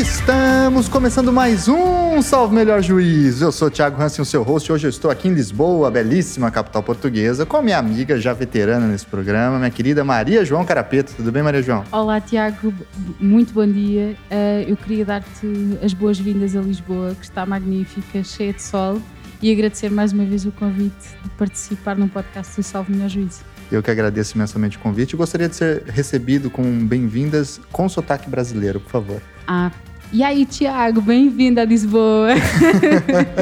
Estamos começando mais um Salve Melhor Juiz. Eu sou o Thiago Hansen, o seu host. Hoje eu estou aqui em Lisboa, a belíssima capital portuguesa, com a minha amiga já veterana nesse programa, minha querida Maria João Carapeto. Tudo bem, Maria João? Olá, Tiago. Muito bom dia. Uh, eu queria dar-te as boas-vindas a Lisboa, que está magnífica, cheia de sol, e agradecer mais uma vez o convite de participar num podcast do Salve Melhor Juiz. Eu que agradeço imensamente o convite. Gostaria de ser recebido com bem-vindas com sotaque brasileiro, por favor. Ah, e aí, Tiago, bem-vindo a Lisboa.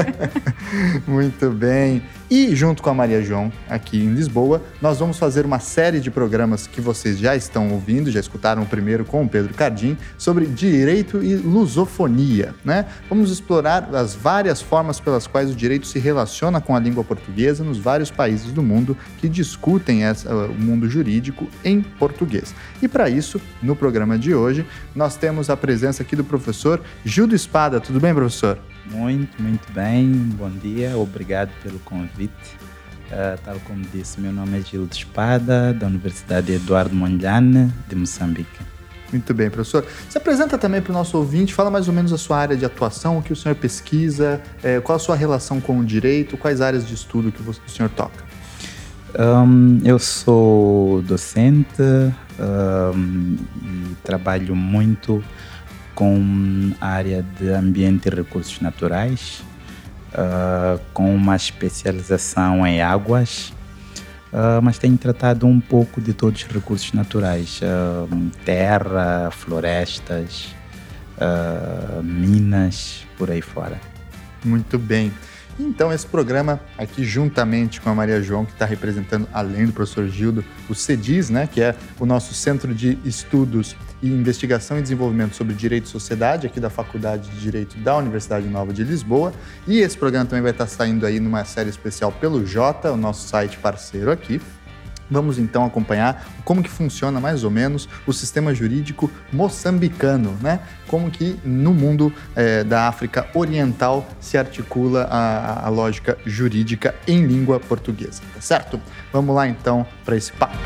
Muito bem. E junto com a Maria João, aqui em Lisboa, nós vamos fazer uma série de programas que vocês já estão ouvindo, já escutaram o primeiro com o Pedro Cardim, sobre direito e lusofonia. Né? Vamos explorar as várias formas pelas quais o direito se relaciona com a língua portuguesa nos vários países do mundo que discutem essa, o mundo jurídico em português. E para isso, no programa de hoje, nós temos a presença aqui do professor Gildo Espada. Tudo bem, professor? Muito, muito bem. Bom dia, obrigado pelo convite. Uh, tal como disse, meu nome é Gildo Espada, da Universidade Eduardo Mondlane, de Moçambique. Muito bem, professor. Se apresenta também para o nosso ouvinte, fala mais ou menos a sua área de atuação, o que o senhor pesquisa, é, qual a sua relação com o direito, quais áreas de estudo que o senhor toca. Um, eu sou docente um, e trabalho muito com a área de ambiente e recursos naturais, uh, com uma especialização em águas, uh, mas tenho tratado um pouco de todos os recursos naturais: uh, terra, florestas, minas, por aí fora. Muito bem. Então, esse programa aqui, juntamente com a Maria João, que está representando, além do professor Gildo, o CEDIS, né, que é o nosso Centro de Estudos e Investigação e Desenvolvimento sobre Direito e Sociedade, aqui da Faculdade de Direito da Universidade Nova de Lisboa. E esse programa também vai estar saindo aí numa série especial pelo Jota, o nosso site parceiro aqui. Vamos então acompanhar como que funciona mais ou menos o sistema jurídico moçambicano, né? Como que no mundo é, da África Oriental se articula a, a lógica jurídica em língua portuguesa, tá certo? Vamos lá então para esse papo.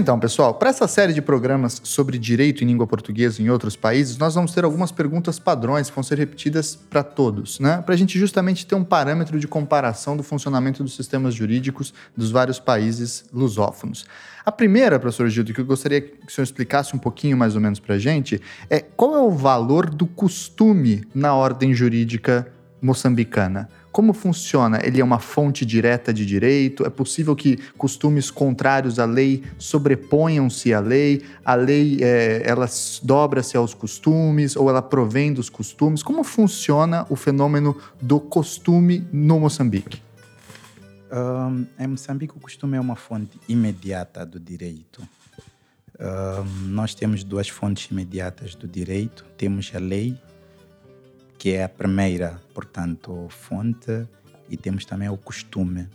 Então, pessoal, para essa série de programas sobre direito em língua portuguesa em outros países, nós vamos ter algumas perguntas padrões que vão ser repetidas para todos, né? Para a gente justamente ter um parâmetro de comparação do funcionamento dos sistemas jurídicos dos vários países lusófonos. A primeira, professor Gildo, que eu gostaria que o senhor explicasse um pouquinho mais ou menos para a gente, é qual é o valor do costume na ordem jurídica moçambicana? Como funciona? Ele é uma fonte direta de direito? É possível que costumes contrários à lei sobreponham-se à lei? A lei é, ela dobra-se aos costumes ou ela provém dos costumes? Como funciona o fenômeno do costume no Moçambique? Um, em Moçambique, o costume é uma fonte imediata do direito. Um, nós temos duas fontes imediatas do direito: temos a lei que é a primeira, portanto, fonte, e temos também o costume,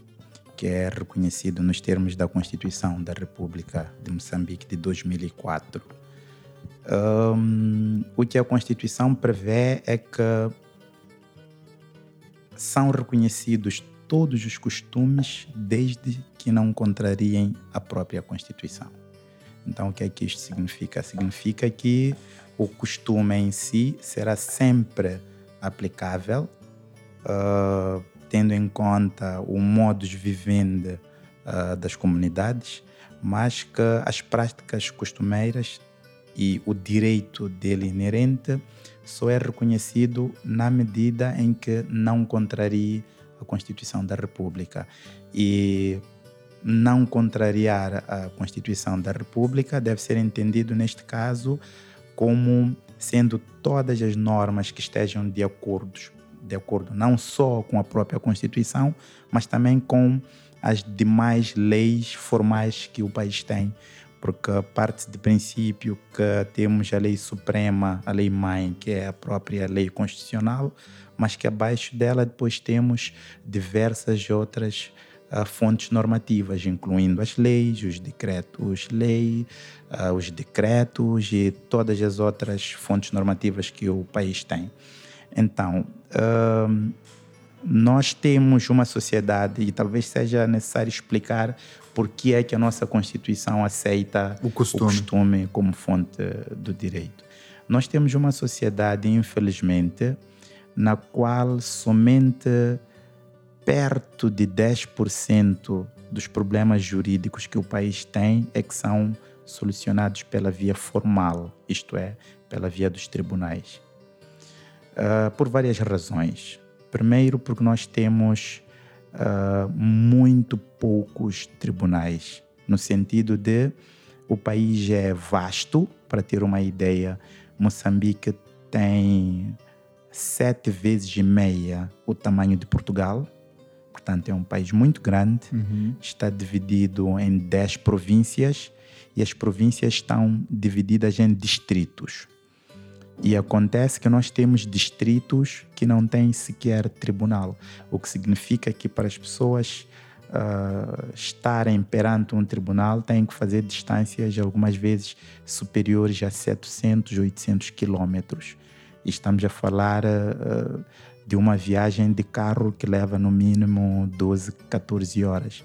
que é reconhecido nos termos da Constituição da República de Moçambique de 2004. Um, o que a Constituição prevê é que são reconhecidos todos os costumes desde que não contrariem a própria Constituição. Então, o que é que isto significa? Significa que o costume em si será sempre aplicável, uh, tendo em conta o modo de vivendi uh, das comunidades, mas que as práticas costumeiras e o direito dele inerente só é reconhecido na medida em que não contrarie a Constituição da República. E não contrariar a Constituição da República deve ser entendido, neste caso, como sendo todas as normas que estejam de acordo, de acordo não só com a própria Constituição, mas também com as demais leis formais que o país tem, porque parte de princípio que temos a lei suprema, a lei mãe, que é a própria lei constitucional, mas que abaixo dela depois temos diversas outras uh, fontes normativas, incluindo as leis, os decretos-lei, uh, os decretos e todas as outras fontes normativas que o país tem. Então, uh, nós temos uma sociedade e talvez seja necessário explicar por que é que a nossa Constituição aceita o costume, o costume como fonte do direito. Nós temos uma sociedade, infelizmente, na qual somente perto de 10% dos problemas jurídicos que o país tem é que são solucionados pela via formal, isto é, pela via dos tribunais. Uh, por várias razões. Primeiro, porque nós temos uh, muito poucos tribunais, no sentido de o país é vasto, para ter uma ideia, Moçambique tem sete vezes e meia o tamanho de Portugal, portanto é um país muito grande, uhum. está dividido em dez províncias e as províncias estão divididas em distritos. E acontece que nós temos distritos que não têm sequer tribunal, o que significa que para as pessoas uh, estarem perante um tribunal têm que fazer distâncias algumas vezes superiores a 700, 800 quilômetros. Estamos a falar uh, de uma viagem de carro que leva no mínimo 12, 14 horas.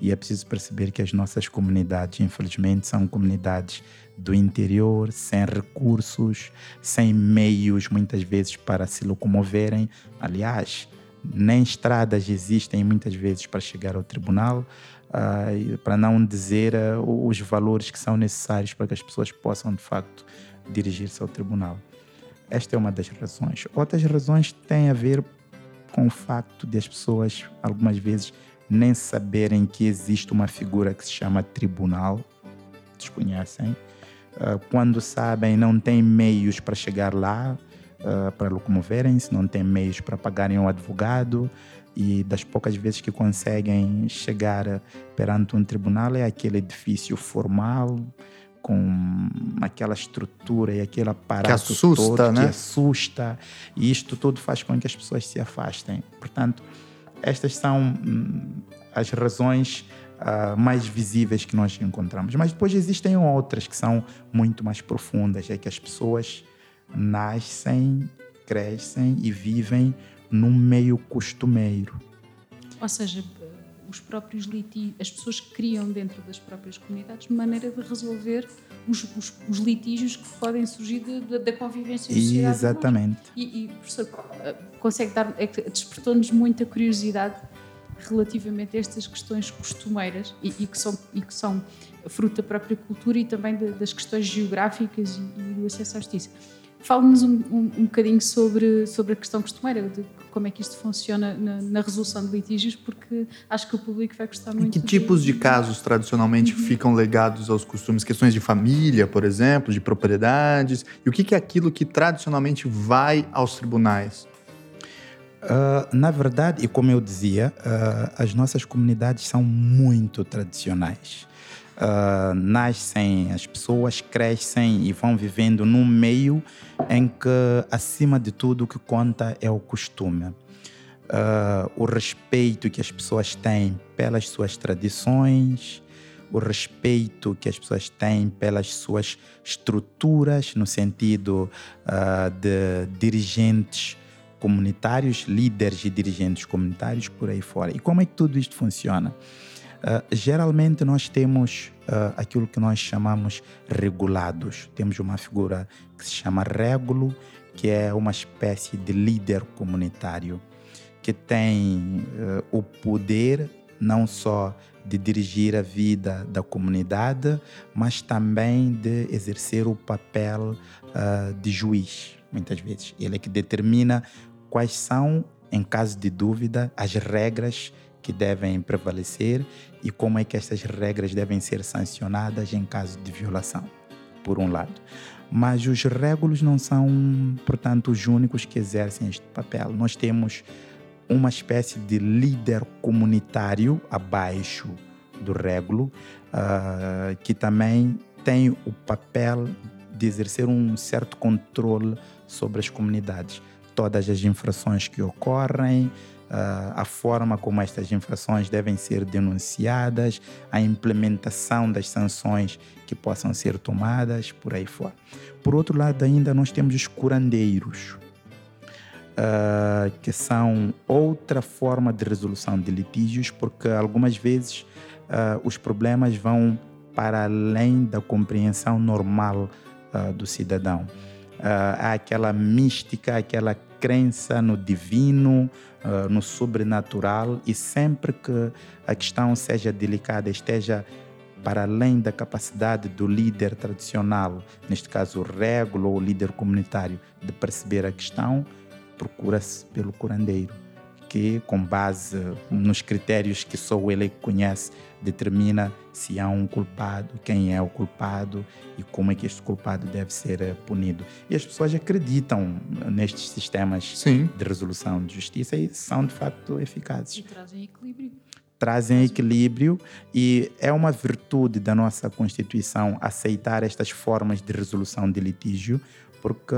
E é preciso perceber que as nossas comunidades, infelizmente, são comunidades do interior, sem recursos, sem meios, muitas vezes, para se locomoverem. Aliás, nem estradas existem muitas vezes para chegar ao tribunal, uh, para não dizer uh, os valores que são necessários para que as pessoas possam, de facto, dirigir-se ao tribunal. Esta é uma das razões. Outras razões têm a ver com o facto de as pessoas, algumas vezes, nem saberem que existe uma figura que se chama tribunal, desconhecem. Uh, quando sabem, não têm meios para chegar lá, uh, para locomoverem-se, não têm meios para pagarem um advogado. E das poucas vezes que conseguem chegar perante um tribunal, é aquele edifício formal, com aquela estrutura e aquele aparato que assusta, todo, né? que assusta, e isto tudo faz com que as pessoas se afastem. Portanto, estas são hum, as razões uh, mais visíveis que nós encontramos. Mas depois existem outras que são muito mais profundas, é que as pessoas nascem, crescem e vivem num meio costumeiro. Ou seja, os próprios litígios, as pessoas criam dentro das próprias comunidades maneira de resolver os, os, os litígios que podem surgir da convivência social. Exatamente. E, e professor, eh, consegue dar, é despertou-nos muita curiosidade relativamente a estas questões costumeiras e, e, que, são, e que são fruto da própria cultura e também de, das questões geográficas e, e do acesso à justiça. Fale-nos um, um, um bocadinho sobre, sobre a questão costumeira, de como é que isto funciona na, na, resolução de litígios, porque acho que o público vai gostar muito. Em que tipos de, de casos tradicionalmente uhum. ficam legados aos costumes? Questões de família, por exemplo, de propriedades? E o que, que é aquilo que tradicionalmente vai aos tribunais? Uh, na verdade, e como eu dizia, uh, as nossas comunidades são muito tradicionais uh, nascem, as pessoas crescem e vão vivendo num meio em que, acima de tudo, o que conta é o costume. Uh, o respeito que as pessoas têm pelas suas tradições, o respeito que as pessoas têm pelas suas estruturas, no sentido uh, de dirigentes comunitários, líderes e dirigentes comunitários por aí fora. E como é que tudo isto funciona? Uh, geralmente nós temos uh, aquilo que nós chamamos regulados. Temos uma figura que se chama régulo, que é uma espécie de líder comunitário que tem uh, o poder não só de dirigir a vida da comunidade, mas também de exercer o papel de juiz, muitas vezes. Ele é que determina quais são, em caso de dúvida, as regras que devem prevalecer e como é que estas regras devem ser sancionadas em caso de violação, por um lado. Mas os régulos não são, portanto, os únicos que exercem este papel. Nós temos uma espécie de líder comunitário abaixo do régulo, uh, que também tem o papel de exercer um certo controle sobre as comunidades. Todas as infrações que ocorrem, a forma como estas infrações devem ser denunciadas, a implementação das sanções que possam ser tomadas, por aí fora. Por outro lado, ainda nós temos os curandeiros, uh, que são outra forma de resolução de litígios, porque algumas vezes uh, os problemas vão para além da compreensão normal uh, do cidadão. Há aquela mística, aquela crença no divino, no sobrenatural, e sempre que a questão seja delicada, esteja para além da capacidade do líder tradicional, neste caso o régulo ou o líder comunitário, de perceber a questão, procura-se pelo curandeiro, que, com base nos critérios que só ele conhece, determina se há um culpado, quem é o culpado e como é que este culpado deve ser eh, punido. E as pessoas acreditam nestes sistemas Sim. de resolução de justiça e são de facto eficazes. E trazem equilíbrio. Trazem equilíbrio e é uma virtude da nossa Constituição aceitar estas formas de resolução de litígio, porque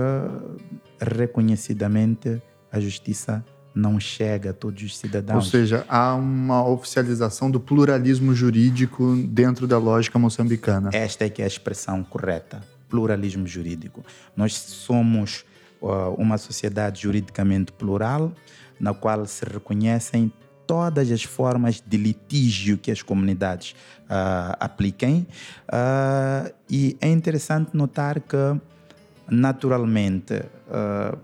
reconhecidamente a justiça não chega a todos os cidadãos. Ou seja, há uma oficialização do pluralismo jurídico dentro da lógica moçambicana. Esta é que é a expressão correta, pluralismo jurídico. Nós somos uh, uma sociedade juridicamente plural, na qual se reconhecem todas as formas de litígio que as comunidades uh, apliquem. Uh, e é interessante notar que naturalmente, uh,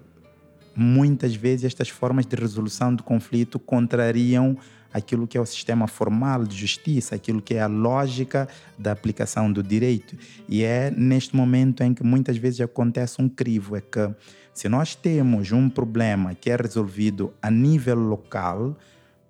muitas vezes estas formas de resolução do conflito contrariam aquilo que é o sistema formal de justiça, aquilo que é a lógica da aplicação do direito. E é neste momento em que muitas vezes acontece um crivo, é que se nós temos um problema que é resolvido a nível local,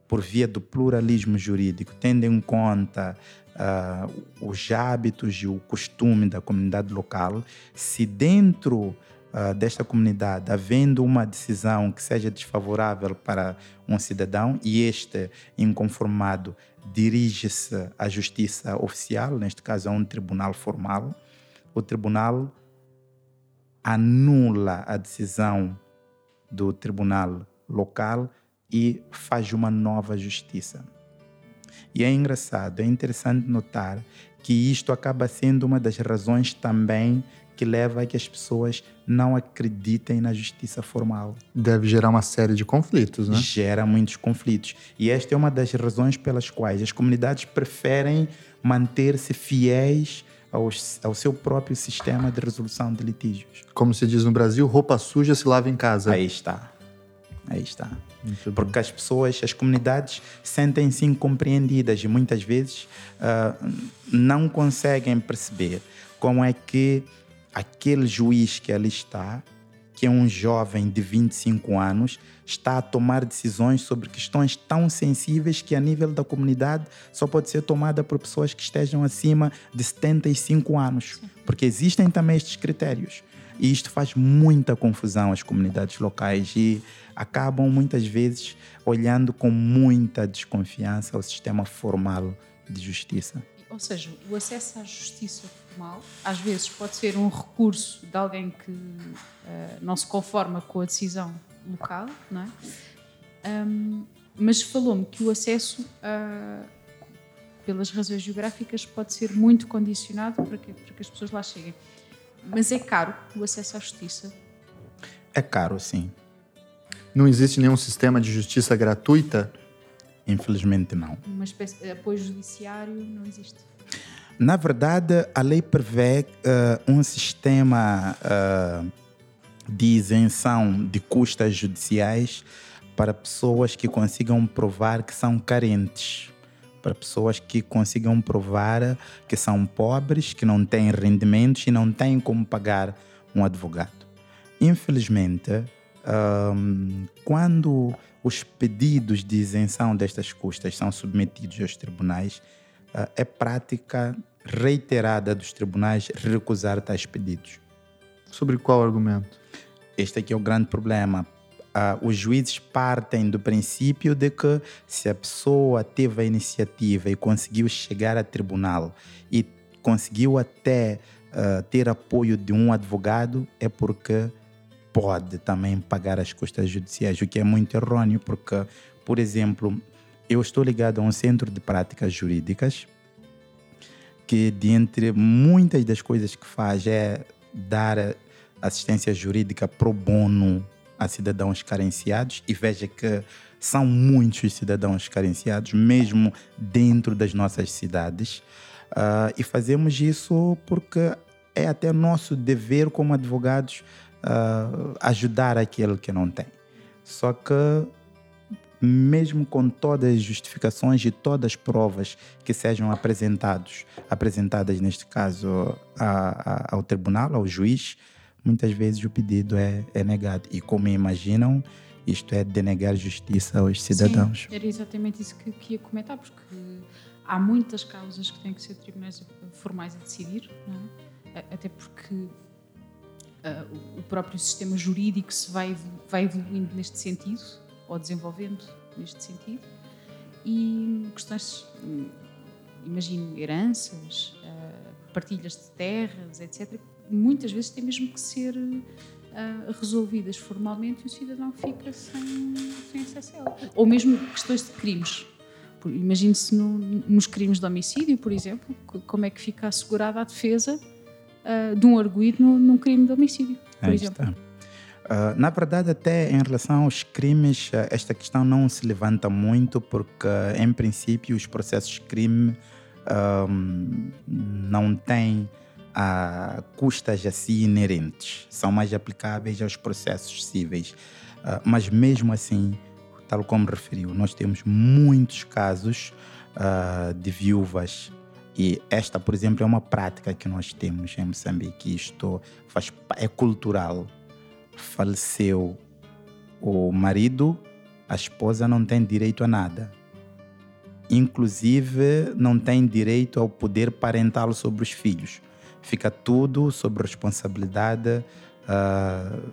por via do pluralismo jurídico, tendo em conta uh, os hábitos e o costume da comunidade local, se dentro uh, desta comunidade, havendo uma decisão que seja desfavorável para um cidadão e este, inconformado, dirige-se à justiça oficial, neste caso a um tribunal formal, o tribunal anula a decisão do tribunal local e faz uma nova justiça. E é engraçado, é interessante notar que isto acaba sendo uma das razões também que leva a que as pessoas não acreditem na justiça formal. Deve gerar uma série de conflitos, né? Gera muitos conflitos. E esta é uma das razões pelas quais as comunidades preferem manter-se fiéis ao, ao, seu próprio sistema de resolução de litígios. Como se diz no Brasil, roupa suja se lava em casa. Aí está. Aí está. Porque as pessoas, as comunidades sentem-se incompreendidas e muitas vezes uh, não conseguem perceber como é que aquele juiz que ali está, que é um jovem de 25 anos, está a tomar decisões sobre questões tão sensíveis que a nível da comunidade só pode ser tomada por pessoas que estejam acima de 75 anos. Porque existem também estes critérios. E isto faz muita confusão às comunidades locais e acabam muitas vezes olhando com muita desconfiança ao sistema formal de justiça. Ou seja, o acesso à justiça formal às vezes pode ser um recurso de alguém que uh, não se conforma com a decisão local, não é? Um, mas falou-me que o acesso uh, pelas razões geográficas pode ser muito condicionado para que, para que as pessoas lá cheguem. Mas é caro o acesso à justiça? É caro, sim. Não existe nenhum sistema de justiça gratuita? Infelizmente, não. Uma espécie de apoio judiciário não existe? Na verdade, a lei prevê uh, um sistema uh, de isenção de custas judiciais para pessoas que consigam provar que são carentes, para pessoas que consigam provar que são pobres, que não têm rendimentos e não têm como pagar um advogado. Infelizmente, um, quando os pedidos de isenção destas custas são submetidos aos tribunais, uh, é prática reiterada dos tribunais recusar tais pedidos. Sobre qual argumento? Este aqui é o grande problema. uh, os juízes partem do princípio de que se a pessoa teve a iniciativa e conseguiu chegar a tribunal e conseguiu até uh, ter apoio de um advogado, é porque pode também pagar as custas judiciais, o que é muito errôneo, porque, por exemplo, eu estou ligado a um centro de práticas jurídicas que, dentre muitas das coisas que faz, é dar assistência jurídica pro bono a cidadãos carenciados e veja que são muitos cidadãos carenciados, mesmo dentro das nossas cidades. Uh, e fazemos isso porque é até nosso dever como advogados uh, ajudar aquele que não tem. Só que mesmo com todas as justificações e todas as provas que sejam apresentados, apresentadas neste caso a, a, ao tribunal, ao juiz, muitas vezes o pedido é, é negado. E como imaginam, isto é denegar justiça aos cidadãos. Sim, era exatamente isso que, que ia comentar, porque há muitas causas que têm que ser tribunais formais a decidir, é? até porque uh, o próprio sistema jurídico se vai, vai evoluindo neste sentido, ou desenvolvendo neste sentido, e questões, imagino, heranças, uh, partilhas de terras, etc., muitas vezes têm mesmo que ser uh, resolvidas formalmente e o cidadão fica sem, sem acesso a ela. Ou mesmo questões de crimes. Imagine-se no, nos crimes de homicídio, por exemplo, como é que fica assegurada a defesa uh, de um arguído no, num crime de homicídio, por Aí exemplo. Está. Uh, na verdade, até em relação aos crimes, esta questão não se levanta muito, porque, em princípio, os processos de crime não têm a custas assim inerentes, são mais aplicáveis aos processos cíveis. Uh, mas mesmo assim, tal como referiu, nós temos muitos casos uh, de viúvas e esta, por exemplo, é uma prática que nós temos em Moçambique. Isto faz, é cultural. Faleceu o marido, a esposa não tem direito a nada. Inclusive, não tem direito ao poder parental sobre os filhos fica tudo sob responsabilidade uh,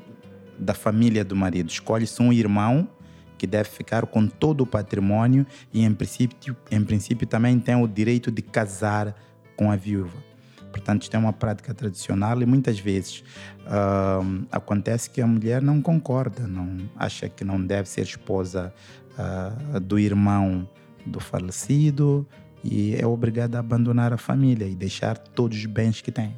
da família do marido. Escolhe-se um irmão que deve ficar com todo o patrimônio e, em princípio, em princípio, também tem o direito de casar com a viúva. Portanto, isto é uma prática tradicional e muitas vezes uh, acontece que a mulher não concorda, não acha que não deve ser esposa uh, do irmão do falecido, e é obrigada a abandonar a família e deixar todos os bens que tem.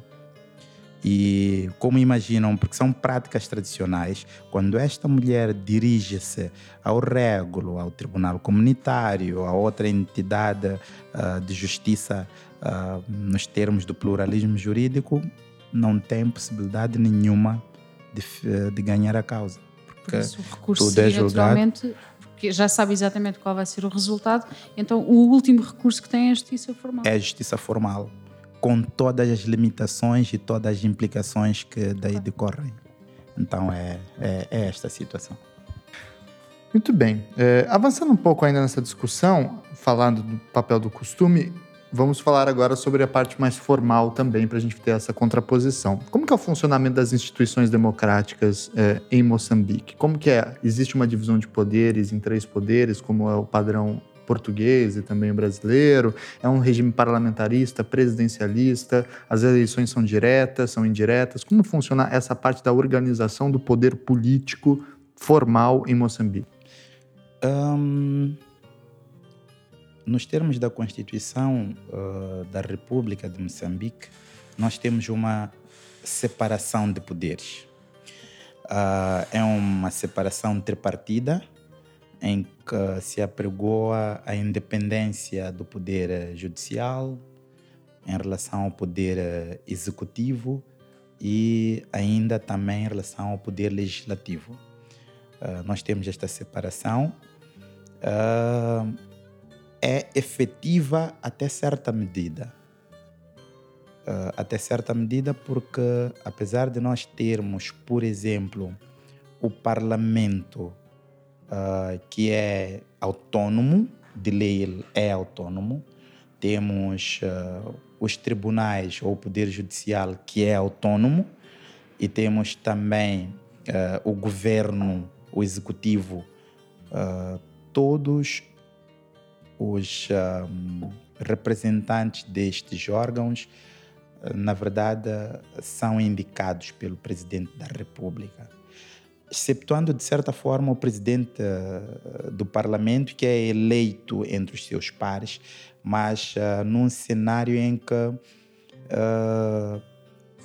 E como imaginam, porque são práticas tradicionais, quando esta mulher dirige-se ao régulo, ao tribunal comunitário, a outra entidade uh, de justiça uh, nos termos do pluralismo jurídico, não tem possibilidade nenhuma de, de ganhar a causa. Porque Por isso, o recurso tudo é julgado porque já sabe exatamente qual vai ser o resultado, então o último recurso que tem é a justiça formal. É a justiça formal, com todas as limitações e todas as implicações que daí decorrem. Então é, é, é esta a situação. Muito bem. É, avançando um pouco ainda nessa discussão, falando do papel do costume, Vamos falar agora sobre a parte mais formal também, para a gente ter essa contraposição. Como que é o funcionamento das instituições democráticas é, em Moçambique? Como que é? Existe uma divisão de poderes em três poderes, como é o padrão português e também o brasileiro? É um regime parlamentarista, presidencialista? As eleições são diretas, são indiretas? Como funciona essa parte da organização do poder político formal em Moçambique? Um nos termos da Constituição uh, da República de Moçambique, nós temos uma separação de poderes. Uh, é uma separação tripartida em que se apregoa a independência do poder judicial em relação ao poder executivo e ainda também em relação ao poder legislativo. Uh, nós temos esta separação. Uh, é efetiva até certa medida. Uh, até certa medida, porque apesar de nós termos, por exemplo, o parlamento uh, que é autônomo, de lei ele é autônomo, temos uh, os tribunais ou o poder judicial que é autônomo e temos também o governo o executivo, uh, todos os uh, representantes destes órgãos, uh, na verdade, são indicados pelo presidente da República. Exceptuando, de certa forma, o presidente do parlamento, que é eleito entre os seus pares, mas num cenário em que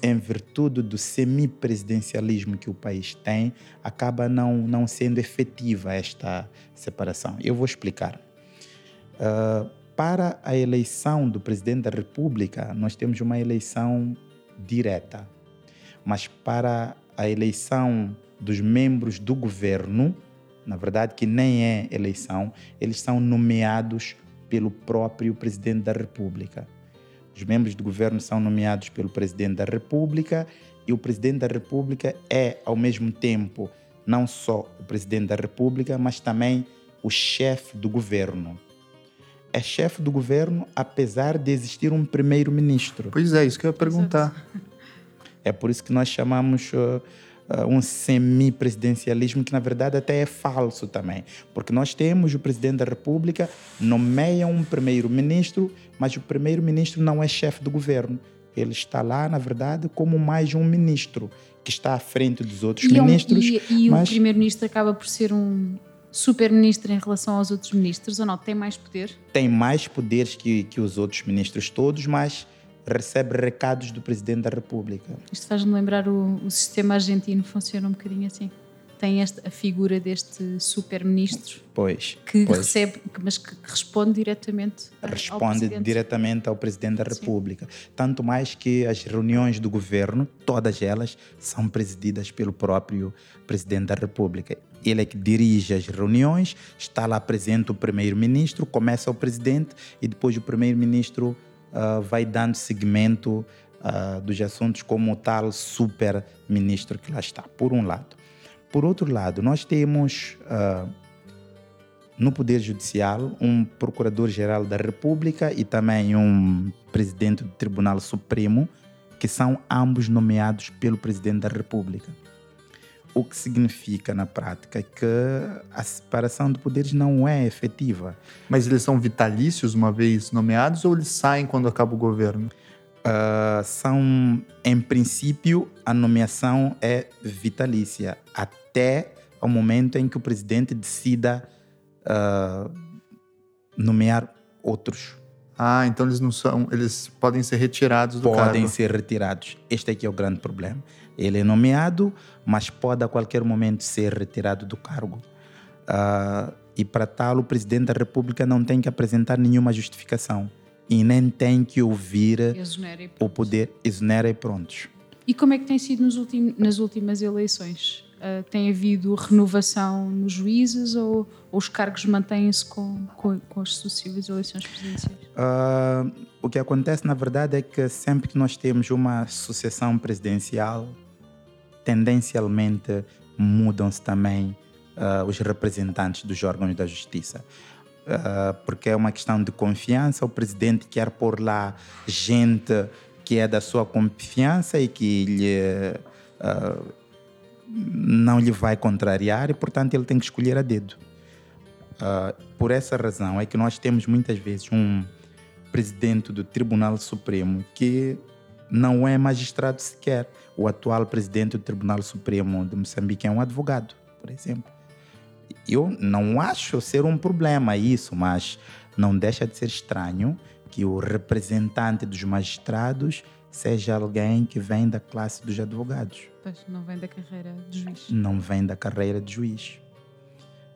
em virtude do semipresidencialismo que o país tem, acaba não, não sendo efetiva esta separação. Eu vou explicar. Uh, para a eleição do presidente da República, nós temos uma eleição direta. Mas para a eleição dos membros do governo, na verdade, que nem é eleição, eles são nomeados pelo próprio presidente da República. Os membros do governo são nomeados pelo presidente da República e o presidente da República é, ao mesmo tempo, não só o presidente da República, mas também o chefe do governo. É chefe do governo apesar de existir um primeiro-ministro. Pois é, isso que eu ia perguntar. É por isso que nós chamamos uh, uh, um semipresidencialismo que na verdade até é falso também, porque nós temos o presidente da República nomeia um primeiro-ministro, mas o primeiro-ministro não é chefe do governo. Ele está lá, na verdade, como mais um ministro que está à frente dos outros e ministros. É um, e, e mas... o primeiro-ministro acaba por ser um super-ministro em relação aos outros ministros ou não? Tem mais poder? Tem mais poderes que, que os outros ministros todos, mas recebe recados do Presidente da República. Isto faz-me lembrar o, o sistema argentino, funciona um bocadinho assim tem esta, a figura deste super-ministro pois, que pois. recebe, mas que responde diretamente responde ao diretamente ao Presidente da República. Sim. Tanto mais que as reuniões do governo, todas elas, são presididas pelo próprio Presidente da República. Ele é que dirige as reuniões, está lá presente o primeiro-ministro, começa o presidente e depois o primeiro-ministro uh, vai dando seguimento uh, dos assuntos como tal super-ministro que lá está, por um lado. Por outro lado, nós temos uh, no Poder Judicial um Procurador-Geral da República e também um Presidente do Tribunal Supremo, que são ambos nomeados pelo Presidente da República. O que significa, na prática, que a separação de poderes não é efetiva. Mas eles são vitalícios uma vez nomeados ou eles saem quando acaba o governo? Uh, são, em princípio, a nomeação é vitalícia até o momento em que o presidente decida uh, nomear outros. Ah, então eles não são, eles podem ser retirados do podem cargo. Podem ser retirados. Este aqui é o grande problema. Ele é nomeado, mas pode a qualquer momento ser retirado do cargo. Uh, e para tal, o presidente da República não tem que apresentar nenhuma justificação e nem tem que ouvir o poder, exonera e prontos. E como é que tem sido nas últimas eleições? Uh, tem havido renovação nos juízes ou, ou os cargos mantêm-se com, com, com, as sucessivas eleições presidenciais? Uh, o que acontece, na verdade, é que sempre que nós temos uma sucessão presidencial, tendencialmente mudam-se também uh, os representantes dos órgãos da justiça. Uh, porque é uma questão de confiança. O presidente quer pôr lá gente que é da sua confiança e que lhe, uh, não lhe vai contrariar, e portanto ele tem que escolher a dedo. Por essa razão é que nós temos muitas vezes um presidente do Tribunal Supremo que não é magistrado sequer. O atual presidente do Tribunal Supremo de Moçambique é um advogado, por exemplo. Eu não acho ser um problema isso, mas não deixa de ser estranho que o representante dos magistrados seja alguém que vem da classe dos advogados. Pois, não vem da carreira de juiz. Não vem da carreira de juiz.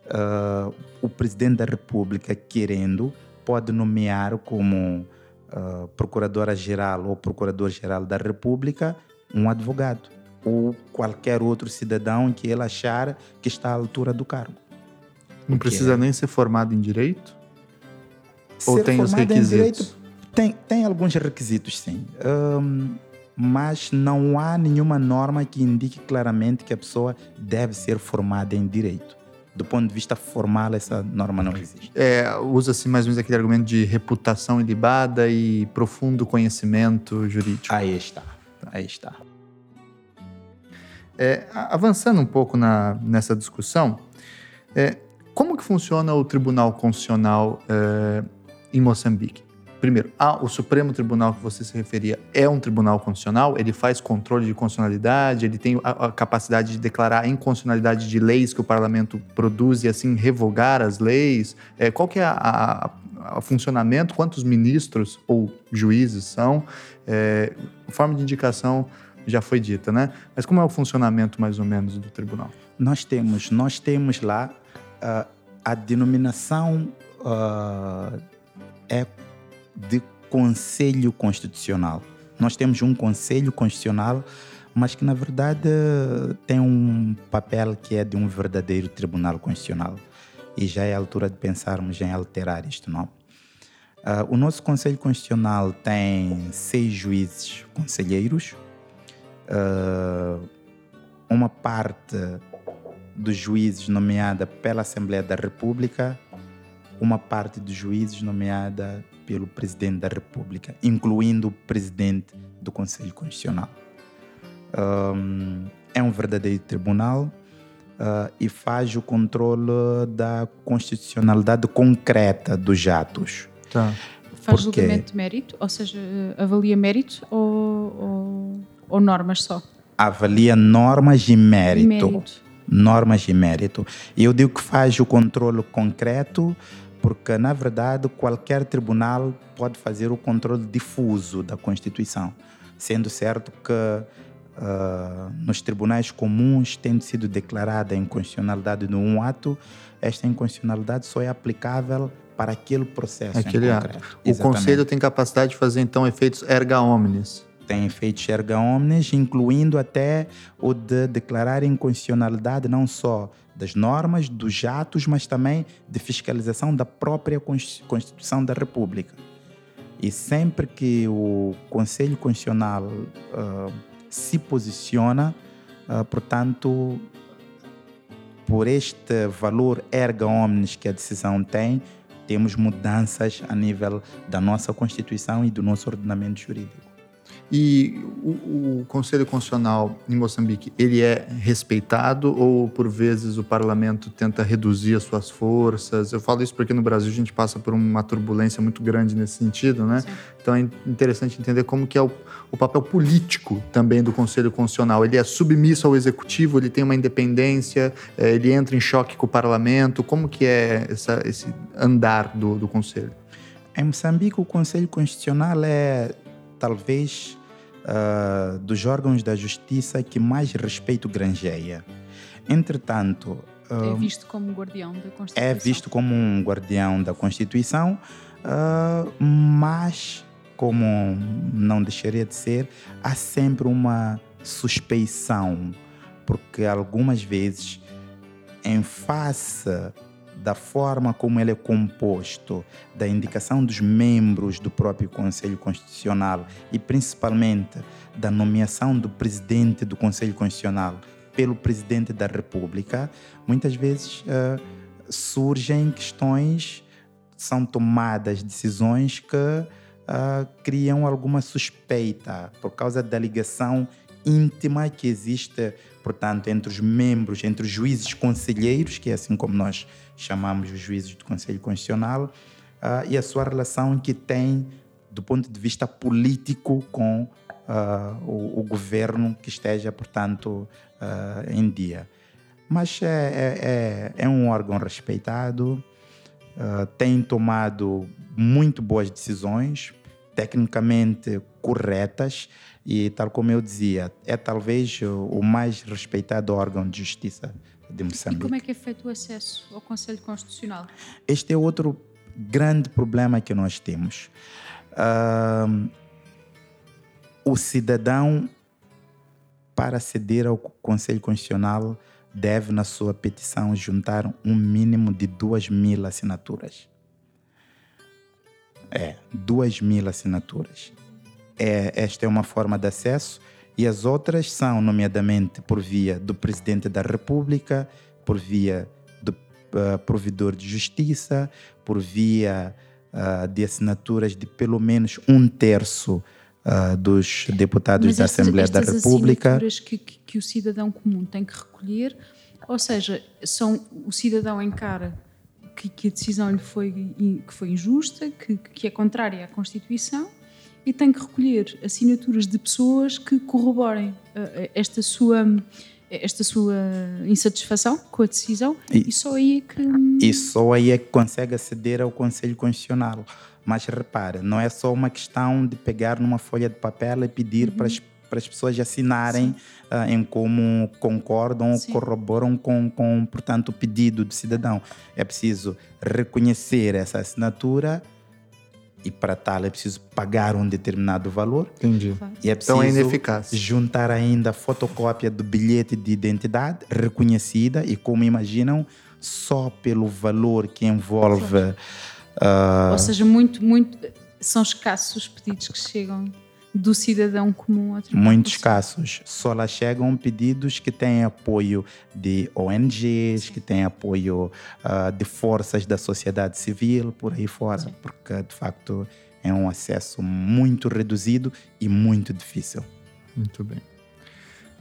Uh, o presidente da República, querendo, pode nomear como uh, procuradora-geral ou procurador-geral da República um advogado ou qualquer outro cidadão que ele achar que está à altura do cargo. Não precisa nem ser formado em direito? Ser ou tem os requisitos? Direito, tem, tem alguns requisitos, sim. Um, mas não há nenhuma norma que indique claramente que a pessoa deve ser formada em direito. Do ponto de vista formal, essa norma não existe. É, Usa-se mais ou menos aquele argumento de reputação ilibada e profundo conhecimento jurídico. Aí está, aí está. É, avançando um pouco na, nessa discussão, é, como que funciona o Tribunal Constitucional é, em Moçambique? Primeiro, ah, o Supremo Tribunal que você se referia é um tribunal constitucional, ele faz controle de constitucionalidade, ele tem a, a capacidade de declarar a inconstitucionalidade de leis que o parlamento produz e assim revogar as leis. É, qual que é o funcionamento, quantos ministros ou juízes são? É, forma de indicação já foi dita, né? Mas como é o funcionamento mais ou menos do tribunal? Nós temos, nós temos lá uh, a denominação uh, é de Conselho Constitucional. Nós temos um Conselho Constitucional, mas que na verdade tem um papel que é de um verdadeiro Tribunal Constitucional. E já é a altura de pensarmos em alterar isto, não? Uh, o nosso Conselho Constitucional tem seis juízes conselheiros, uh, uma parte dos juízes nomeada pela Assembleia da República, uma parte dos juízes nomeada pelo Presidente da República, incluindo o Presidente do Conselho Constitucional. Um, é um verdadeiro tribunal uh, e faz o controle da constitucionalidade concreta dos atos. Tá. Faz Porque... julgamento de mérito, ou seja, avalia mérito ou, ou, ou normas só? Avalia normas e mérito. Mérito. Normas e mérito. E eu digo que faz o controle concreto porque, na verdade, qualquer tribunal pode fazer o controle difuso da Constituição, sendo certo que uh, nos tribunais comuns, tendo sido declarada a inconstitucionalidade de um ato, esta inconstitucionalidade só é aplicável para aquele processo. Aquele ato. O Exatamente. Conselho tem capacidade de fazer, então, efeitos erga omnes tem efeitos erga omnes, incluindo até o de declarar inconstitucionalidade não só das normas, dos atos, mas também de fiscalização da própria Constituição da República. E sempre que o Conselho Constitucional uh, se posiciona, uh, portanto, por este valor erga omnes que a decisão tem, temos mudanças a nível da nossa Constituição e do nosso ordenamento jurídico. E o, o, Conselho Constitucional em Moçambique, ele é respeitado ou por vezes o parlamento tenta reduzir as suas forças? Eu falo isso porque no Brasil a gente passa por uma turbulência muito grande nesse sentido, né? Sim. Então é interessante entender como que é o, o, papel político também do Conselho Constitucional. Ele é submisso ao executivo, ele tem uma independência, é, ele entra em choque com o parlamento. Como que é essa, esse andar do, do Conselho? Em Moçambique, o Conselho Constitucional é talvez uh, dos órgãos da justiça que mais respeito granjeia. Entretanto, uh, é visto como guardião da Constituição. É visto como um guardião da Constituição, uh, mas, como não deixaria de ser, há sempre uma suspeição, porque algumas vezes, em face da forma como ele é composto, da indicação dos membros do próprio Conselho Constitucional e principalmente da nomeação do presidente do Conselho Constitucional pelo presidente da República, muitas vezes uh, surgem questões, são tomadas decisões que uh, criam alguma suspeita por causa da ligação íntima que existe, portanto, entre os membros, entre os juízes conselheiros, que é assim como nós chamamos os juízes do Conselho Constitucional, uh, e a sua relação que tem do ponto de vista político com uh, o, o, governo que esteja, portanto, uh, em dia. Mas é, é, é, é, um órgão respeitado, tem tomado muito boas decisões, tecnicamente corretas, e, tal como eu dizia, é talvez o mais respeitado órgão de justiça de Moçambique. E como é que é feito o acesso ao Conselho Constitucional? Este é outro grande problema que nós temos. Uh, o cidadão, para aceder ao Conselho Constitucional, deve, na sua petição, juntar um mínimo de duas mil assinaturas. É, duas mil assinaturas. É, esta é uma forma de acesso e as outras são, nomeadamente, por via do Presidente da República, por via do uh, Provedor de Justiça, por via uh, de assinaturas de pelo menos um terço uh, dos deputados Mas da estas, Assembleia estas da República. Que, que, que o cidadão comum tem que recolher, ou seja, são, o cidadão encara que, que a decisão lhe foi, que foi injusta, que, que é contrária à Constituição e tem que recolher assinaturas de pessoas que corroborem uh, esta sua esta sua insatisfação com a decisão e, e, só aí é que e só aí é que consegue aceder ao Conselho Constitucional mas repare não é só uma questão de pegar numa folha de papel e pedir uhum. para as para as pessoas assinarem uh, em como concordam Sim. ou corroboram com, com, portanto, o pedido do cidadão. É preciso reconhecer essa assinatura e para tal é preciso pagar um determinado valor. Entendi. E é preciso então é ineficaz. juntar ainda a fotocópia do bilhete de identidade reconhecida e como imaginam, só pelo valor que envolve... Uh... Ou seja, muito, muito... São escassos os pedidos que chegam do cidadão comum Muito escassos. Só lá chegam pedidos que têm apoio de ONGs, que têm apoio uh, de forças da sociedade civil, por aí fora, Sim. porque de facto é um acesso muito reduzido e muito difícil. Muito bem.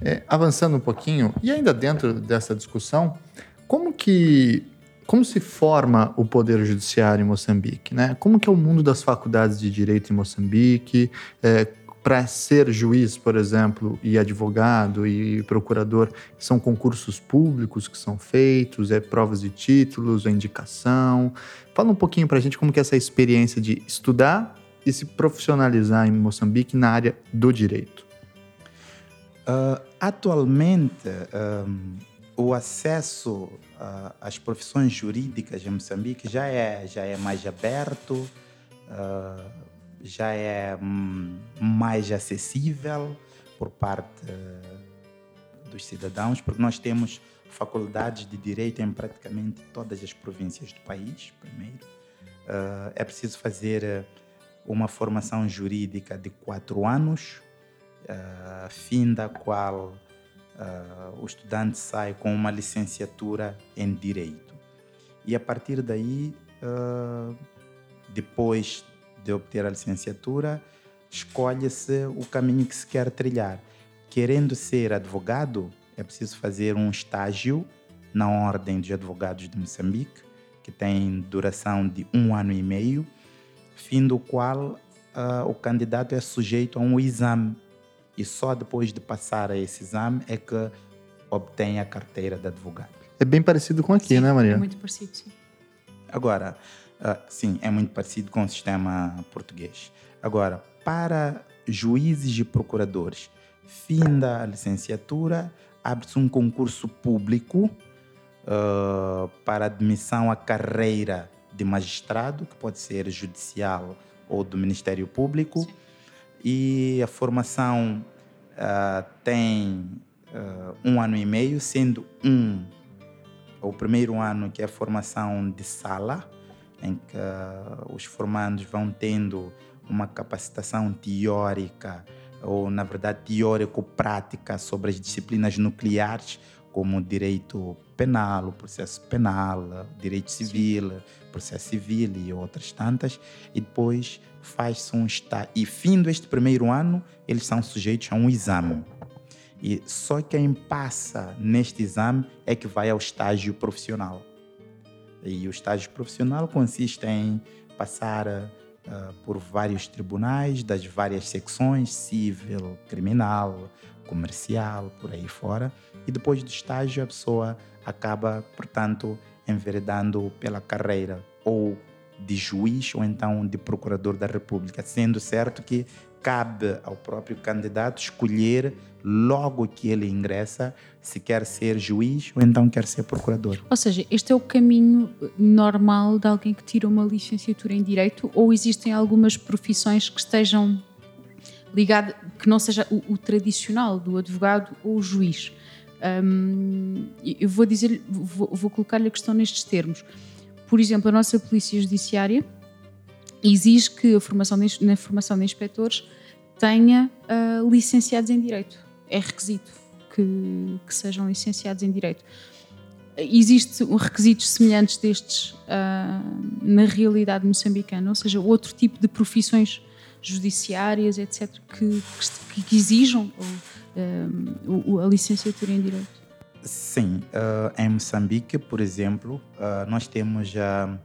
É, avançando um pouquinho, e ainda dentro dessa discussão, como que como se forma o poder judiciário em Moçambique, né? Como que é o mundo das faculdades de direito em Moçambique? É, para ser juiz, por exemplo, e advogado e procurador, são concursos públicos que são feitos, é provas de títulos, é indicação. Fala um pouquinho para a gente como que é essa experiência de estudar e se profissionalizar em Moçambique na área do direito. Uh, atualmente, um, o acesso uh, às profissões jurídicas em Moçambique já é, já é mais aberto. Uh, já é hum, mais acessível por parte eh, dos cidadãos, porque nós temos faculdades de direito em praticamente todas as províncias do país, primeiro. Uh, é preciso fazer eh, uma formação jurídica de quatro anos, fim da qual o estudante sai com uma licenciatura em direito. E a partir daí, depois de obter a licenciatura, escolhe-se o caminho que se quer trilhar. Querendo ser advogado, é preciso fazer um estágio na Ordem dos Advogados de Moçambique, que tem duração de um ano e meio, fim do qual uh, o candidato é sujeito a um exame. E só depois de passar a esse exame é que obtém a carteira de advogado. É bem parecido com aqui, sim, né, Maria? É muito parecido, sim. Agora, Uh, sim, é muito parecido com o sistema português. Agora, para juízes e procuradores, finda a licenciatura, abre-se um concurso público uh, para admissão à carreira de magistrado, que pode ser judicial ou do Ministério Público. Sim. E a formação uh, tem um ano e meio, sendo um o primeiro ano que é a formação de sala, em que uh, os formandos vão tendo uma capacitação teórica ou, na verdade, teórico-prática sobre as disciplinas nucleares, como direito penal, o processo penal, direito civil, processo civil e outras tantas, e depois faz-se um estágio. E fim este primeiro ano, eles são sujeitos a um exame. E só quem passa neste exame é que vai ao estágio profissional. E o estágio profissional consiste em passar uh, por vários tribunais das várias secções, civil, criminal, comercial, por aí fora. E depois do estágio, a pessoa acaba, portanto, enveredando pela carreira ou de juiz ou então de procurador da República, sendo certo que cabe ao próprio candidato escolher logo que ele ingressa se quer ser juiz ou então quer ser procurador. Ou seja, este é o caminho normal de alguém que tira uma licenciatura em direito ou existem algumas profissões que estejam ligadas, que não seja o, o tradicional do advogado ou juiz? Hum, eu vou dizer, vou, vou colocar-lhe a questão nestes termos. Por exemplo, a nossa polícia judiciária exige que a formação de, na formação de inspectores tenha uh, licenciados em Direito. É requisito que, que, sejam licenciados em Direito. Existem requisitos semelhantes destes uh, na realidade moçambicana, ou seja, outro tipo de profissões judiciárias, etc., que, que, que exijam um, a licenciatura em Direito? Sim, uh, em Moçambique, por exemplo, uh, nós temos a,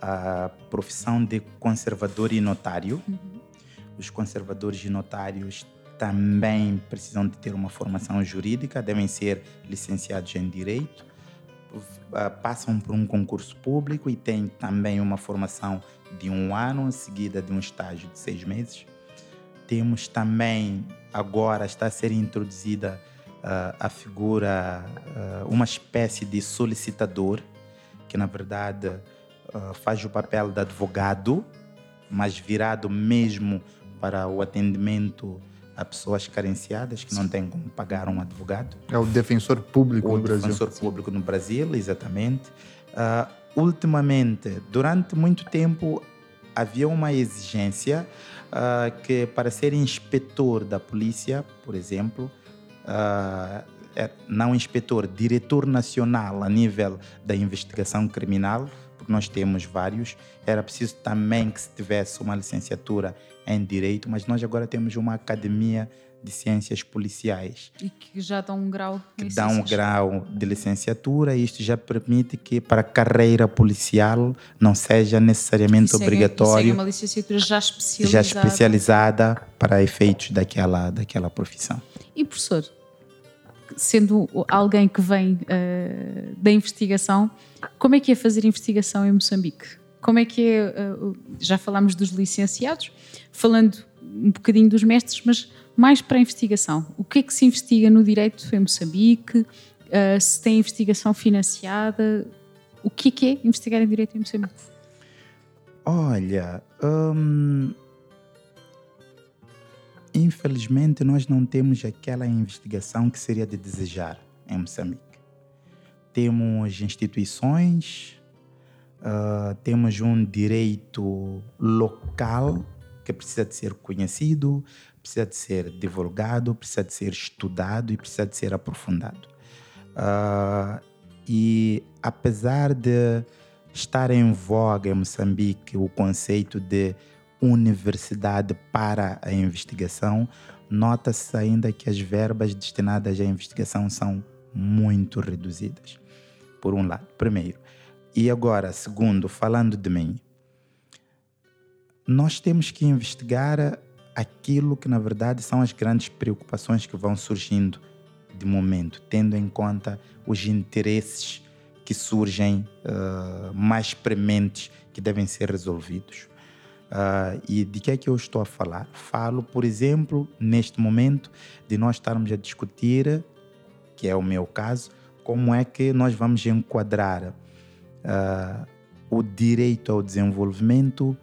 a, profissão de conservador e notário. Uhum. Os conservadores e notários também precisam de ter uma formação jurídica, devem ser licenciados em Direito, uh, passam por um concurso público e têm também uma formação de um ano, seguida de um estágio de seis meses. Temos também, agora está a ser introduzida uh, a figura, uh, uma espécie de solicitador, que na verdade uh, faz o papel de advogado, mas virado mesmo para o atendimento a pessoas carenciadas que não têm como pagar um advogado. É o defensor público o no Brasil. O defensor público no Brasil, exatamente. Uh, ultimamente, durante muito tempo, havia uma exigência uh, que para ser inspetor da polícia, por exemplo, uh, não inspetor, diretor nacional a nível da investigação criminal, porque nós temos vários. Era preciso também que se tivesse uma licenciatura em direito, mas nós agora temos uma academia de ciências policiais. E que já dá um grau que dá um grau de licenciatura e isto já permite que para a carreira policial não seja necessariamente e obrigatório. Segue uma licenciatura já especializada. Já especializada para efeitos daquela, daquela profissão. E professor, sendo alguém que vem uh, da investigação, como é que é fazer investigação em Moçambique? Como é que é, uh, já falámos dos licenciados, falando um bocadinho dos mestres, mas mais para a investigação. O que é que se investiga no direito em Moçambique? Uh, se tem investigação financiada? O que é, que é investigar em direito em Moçambique? Olha, hum, Infelizmente, nós não temos aquela investigação que seria de desejar em Moçambique. Temos instituições, uh, temos um direito local que precisa de ser conhecido, precisa de ser divulgado, precisa de ser estudado e precisa de ser aprofundado. Uh, e apesar de estar em voga em Moçambique o conceito de universidade para a investigação, nota-se ainda que as verbas destinadas à investigação são muito reduzidas. Por um lado, primeiro. E agora, segundo, falando de mim, nós temos que investigar aquilo que, na verdade, são as grandes preocupações que vão surgindo de momento, tendo em conta os interesses que surgem uh, mais prementes que devem ser resolvidos. Uh, e de que é que eu estou a falar? Falo, por exemplo, neste momento, de nós estarmos a discutir, que é o meu caso, como é que nós vamos enquadrar uh, o direito ao desenvolvimento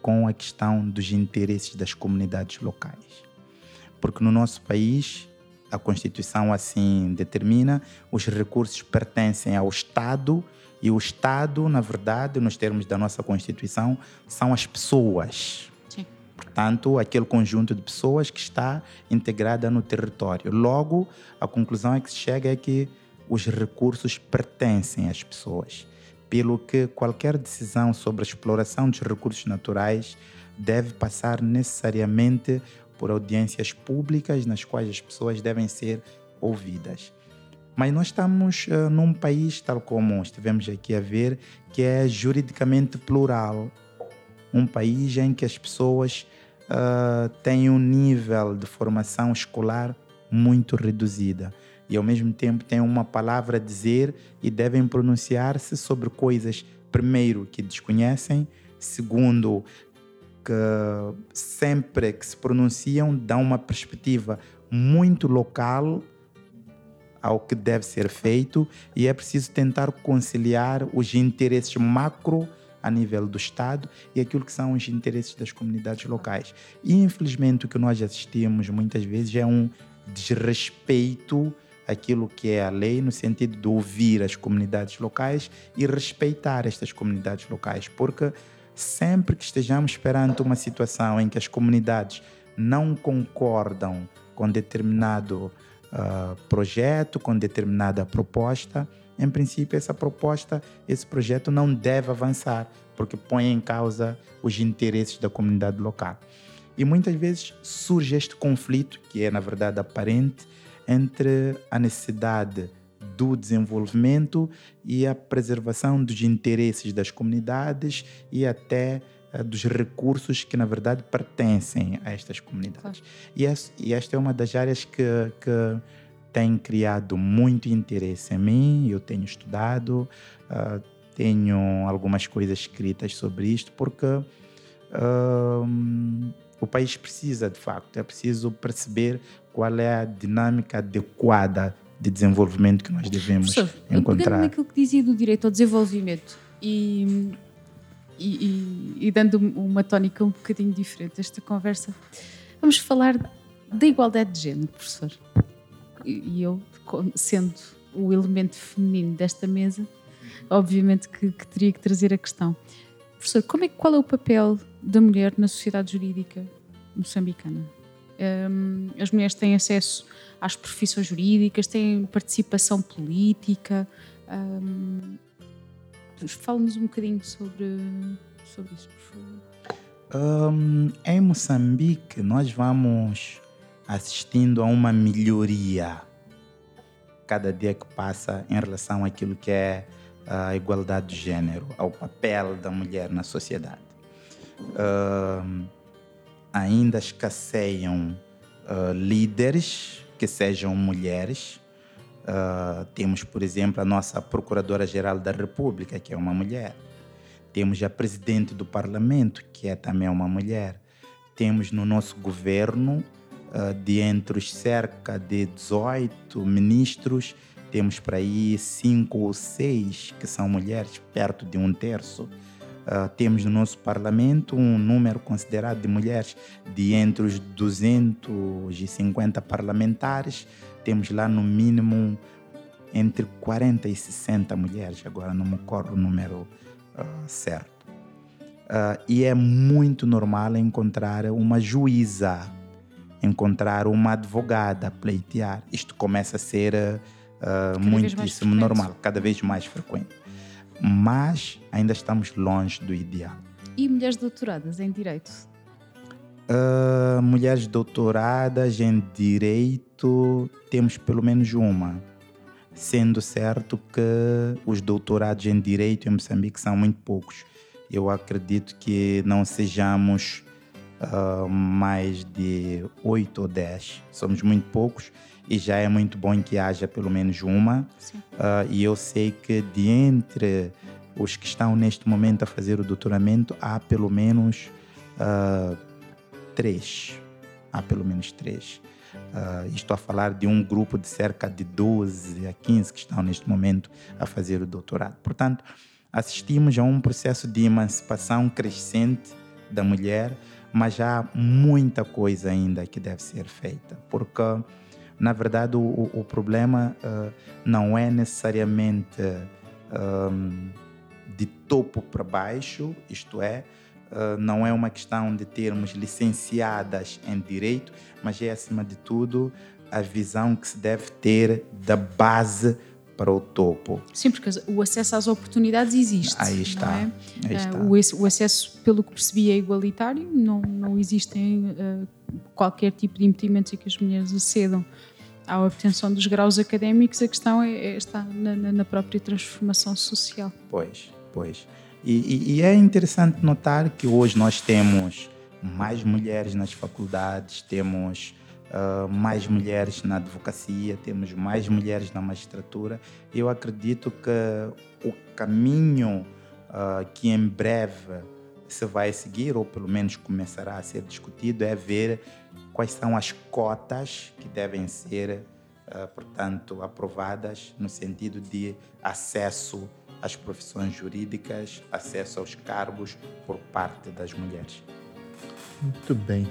com a questão dos interesses das comunidades locais. Porque no nosso país, a Constituição assim determina, os recursos pertencem ao Estado e o Estado, na verdade, nos termos da nossa Constituição, são as pessoas. Sim. Portanto, aquele conjunto de pessoas que está integrada no território. Logo, a conclusão é que se chega é que os recursos pertencem às pessoas. Pelo que qualquer decisão sobre a exploração dos recursos naturais deve passar necessariamente por audiências públicas nas quais as pessoas devem ser ouvidas. Mas nós estamos uh, num país, tal como estivemos aqui a ver, que é juridicamente plural. Um país em que as pessoas uh, têm um nível de formação escolar muito reduzida e ao mesmo tempo têm uma palavra a dizer e devem pronunciar-se sobre coisas, primeiro, que desconhecem, segundo, que sempre que se pronunciam dão uma perspectiva muito local ao que deve ser feito e é preciso tentar conciliar os interesses macro a nível do Estado e aquilo que são os interesses das comunidades locais. E infelizmente o que nós assistimos muitas vezes é um desrespeito àquilo que é a lei no sentido de ouvir as comunidades locais e respeitar estas comunidades locais, porque sempre que estejamos perante uma situação em que as comunidades não concordam com determinado uh, projeto, com determinada proposta, em princípio, essa proposta, esse projeto não deve avançar, porque põe em causa os interesses da comunidade local. E muitas vezes surge este conflito, que é na verdade aparente, entre a necessidade do desenvolvimento e a preservação dos interesses das comunidades e até dos recursos que, na verdade, pertencem a estas comunidades. Claro. E, essa, e, esta é uma das áreas que, que tem criado muito interesse em mim, eu tenho estudado, uh, tenho algumas coisas escritas sobre isto, porque uh, o país precisa, de facto, é preciso perceber qual é a dinâmica adequada de desenvolvimento que nós devemos Professor, encontrar. Pegando naquilo que dizia do direito ao desenvolvimento e, e, e, dando uma tónica um bocadinho diferente a esta conversa, vamos falar da igualdade de género, professor. E eu, sendo o elemento feminino desta mesa, obviamente que, que teria que trazer a questão. Professor, como é, qual é o papel da mulher na sociedade jurídica moçambicana? Um, as mulheres têm acesso às profissões jurídicas, têm participação política. Um, Fale-nos um bocadinho sobre, sobre isso, por favor. Um, em Moçambique, nós vamos assistindo a uma melhoria cada dia que passa em relação àquilo que é a igualdade de gênero, ao papel da mulher na sociedade. Uh, ainda escasseiam uh, líderes que sejam mulheres. Uh, temos, por exemplo, a nossa Procuradora-Geral da República, que é uma mulher. Temos a Presidente do Parlamento, que é também uma mulher. Temos no nosso governo, uh, de entre os cerca de 18 ministros, temos para aí cinco ou seis que são mulheres, perto de um terço. Uh, temos no nosso parlamento um número considerado de mulheres de entre os 250 parlamentares, temos lá no mínimo entre 40 e 60 mulheres, agora não me ocorre o número uh, certo. Uh, e é muito normal encontrar uma juíza, encontrar uma advogada, pleitear. Isto começa a ser uh, muitíssimo normal, cada vez mais frequente. Mas ainda estamos longe do ideal. E mulheres doutoradas em Direito? Uh, mulheres doutoradas em Direito, temos pelo menos uma. Sendo certo que os doutorados em Direito em Moçambique são muito poucos. Eu acredito que não sejamos uh, mais de oito ou dez. Somos muito poucos e já é muito bom que haja pelo menos uma. Uh, e eu sei que de entre os que estão neste momento a fazer o doutoramento, há pelo menos uh, três. Há pelo menos três. Uh, estou a falar de um grupo de cerca de 12 a 15 que estão neste momento a fazer o doutorado. Portanto, assistimos a um processo de emancipação crescente da mulher, mas há muita coisa ainda que deve ser feita, porque na verdade, o, o problema uh, não é necessariamente de topo para baixo, isto é, não é uma questão de termos licenciadas em direito, mas é, acima de tudo, a visão que se deve ter da base para o topo. Sim, porque o acesso às oportunidades existe. Aí está. É? Aí está. Uh, o, acesso, pelo que percebi, é igualitário, não, não existem uh, qualquer tipo de impedimentos a que as mulheres acedam à obtenção dos graus académicos, a questão é, é está na, na, própria transformação social. Pois, pois. E, e, e, é interessante notar que hoje nós temos mais mulheres nas faculdades, temos uh, mais mulheres na advocacia, temos mais mulheres na magistratura. Eu acredito que o caminho uh, que em breve se vai seguir, ou pelo menos começará a ser discutido, é ver quais são as cotas que devem ser, uh, portanto, aprovadas no sentido de acesso às profissões jurídicas, acesso aos cargos por parte das mulheres. Muito bem.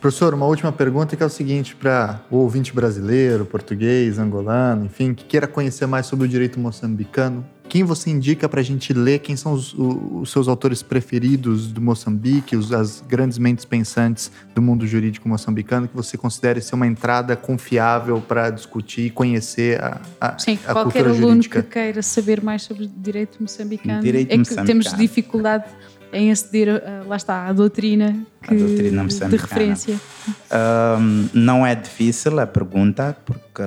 Professor, uma última pergunta que é o seguinte para o ouvinte brasileiro, português, angolano, enfim, que queira conhecer mais sobre o direito moçambicano, quem você indica para a gente ler? Quem são os, os, seus autores preferidos do Moçambique, os, as grandes mentes pensantes do mundo jurídico moçambicano que você considere ser uma entrada confiável para discutir e conhecer a, a, Sim, a qualquer aluno jurídica. que queira saber mais sobre direito moçambicano direito é moçambicano. que temos dificuldade em aceder, a, lá está, à doutrina, que, A doutrina de referência. Ahm, não é difícil a pergunta, porque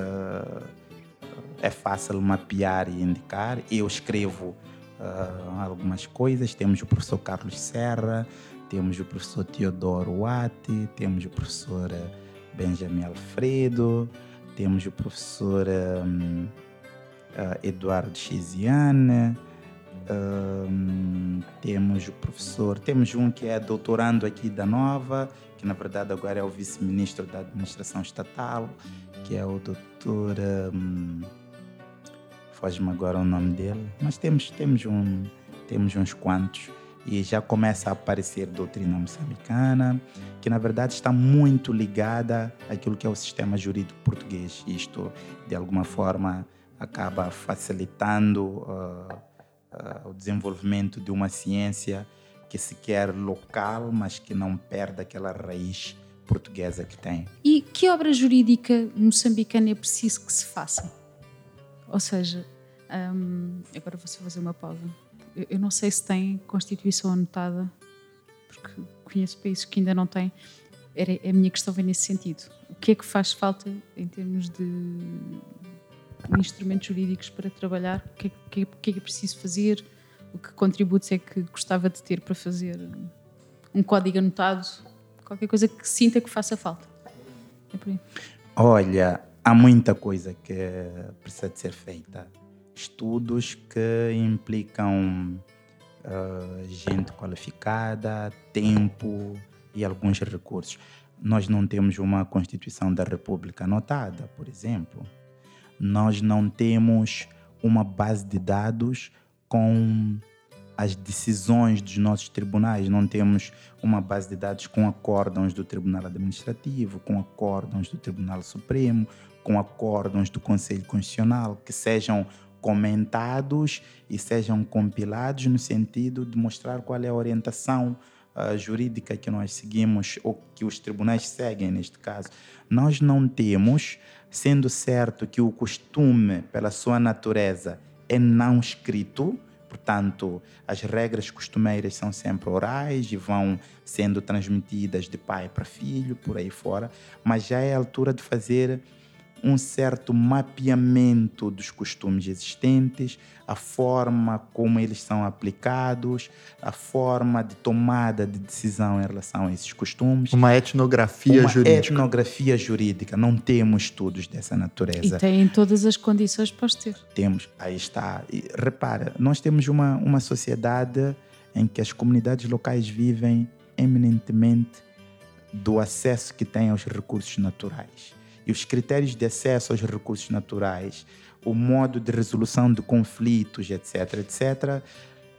é fácil mapear e indicar. Eu escrevo ah, algumas coisas. Temos o professor Carlos Serra, temos o professor Teodoro Wati, temos o professor eh, Benjamin Alfredo, temos o professor ahm, ah, Eduardo Chiziane, ahm, temos o professor, temos um que é doutorando aqui da Nova, que na verdade agora é o vice-ministro da administração estatal, que é o doutor. hum, Foge-me agora o nome dele, mas temos, temos, um, temos uns quantos. E já começa a aparecer doutrina moçambicana, que na verdade está muito ligada àquilo que é o sistema jurídico português. Isto, de alguma forma, acaba facilitando ah, ah, o desenvolvimento de uma ciência que se quer local, mas que não perde aquela raiz portuguesa que tem. E que obra jurídica moçambicana é preciso que se faça? Ou seja, hum, agora vou só fazer uma pausa. Eu, eu não sei se tem Constituição anotada, porque conheço países que ainda não têm. Era, a minha questão vem nesse sentido. O que é que faz falta em termos de instrumentos jurídicos para trabalhar? O que é, que- que é que é preciso fazer? O que contributos é que gostava de ter para fazer um código anotado? Qualquer coisa que sinta que faça falta. É por aí. Olha, há muita coisa que precisa de ser feita. Estudos que implicam ah, gente qualificada, tempo e alguns recursos. Nós não temos uma Constituição da República anotada, por exemplo. Nós não temos uma base de dados com as decisões dos nossos tribunais. Não temos uma base de dados com acórdãos do Tribunal Administrativo, com acórdãos do Tribunal Supremo, com acórdãos do Conselho Constitucional, que sejam comentados e sejam compilados no sentido de mostrar qual é a orientação ah, jurídica que nós seguimos ou que os tribunais seguem neste caso. Nós não temos, sendo certo que o costume, pela sua natureza, é não escrito, Portanto, as regras costumeiras são sempre orais e vão sendo transmitidas de pai para filho, por aí fora, mas já é a altura de fazer um certo mapeamento dos costumes existentes, a forma como eles são aplicados, a forma de tomada de decisão em relação a esses costumes. Uma etnografia Uma jurídica. etnografia jurídica. Não temos estudos dessa E natureza têm todas as condições para os ter. temos, aí está. E, repara, nós temos uma, uma sociedade em que as comunidades locais vivem eminentemente do acesso que têm aos recursos naturais. E os critérios de acesso aos recursos naturais, o modo de resolução de conflitos, etc., etc.,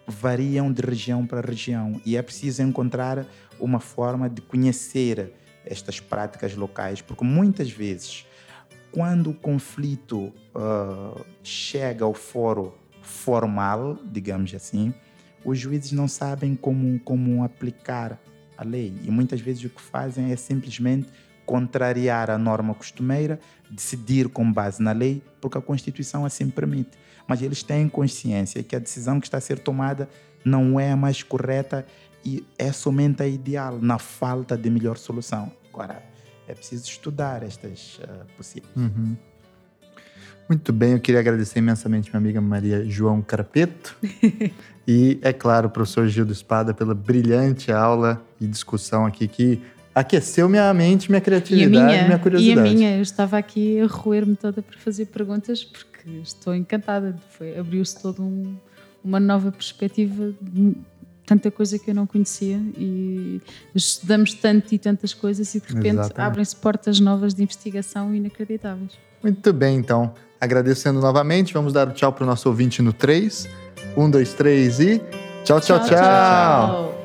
variam de região para região. E é preciso encontrar uma forma de conhecer estas práticas locais, porque muitas vezes quando o conflito ah, chega ao fórum formal, digamos assim, os juízes não sabem como, como aplicar a lei. E muitas vezes o que fazem é simplesmente contrariar a norma costumeira, decidir com base na lei, porque a Constituição assim permite. Mas eles têm consciência que a decisão que está a ser tomada não é a mais correta e é somente a ideal, na falta de melhor solução. Agora, é preciso estudar estas ah, possíveis. Uhum. Muito bem, eu queria agradecer imensamente minha amiga Maria João Carapeto e, é claro, o professor Gildo Espada pela brilhante aula e discussão aqui que aqueceu minha mente, minha E a criatividade, minha, minha e curiosidade. a minha, eu estava aqui a roer-me toda para fazer perguntas porque estou encantada. Foi, abriu-se toda um, uma nova perspectiva, de tanta coisa que eu não conhecia e estudamos tanto e tantas coisas e de repente Exatamente. abrem-se portas novas de investigação inacreditáveis. Muito bem, então. Agradecendo novamente, vamos dar o tchau para o nosso ouvinte no 3. 1, 2, 3 e. tchau, tchau. tchau. tchau.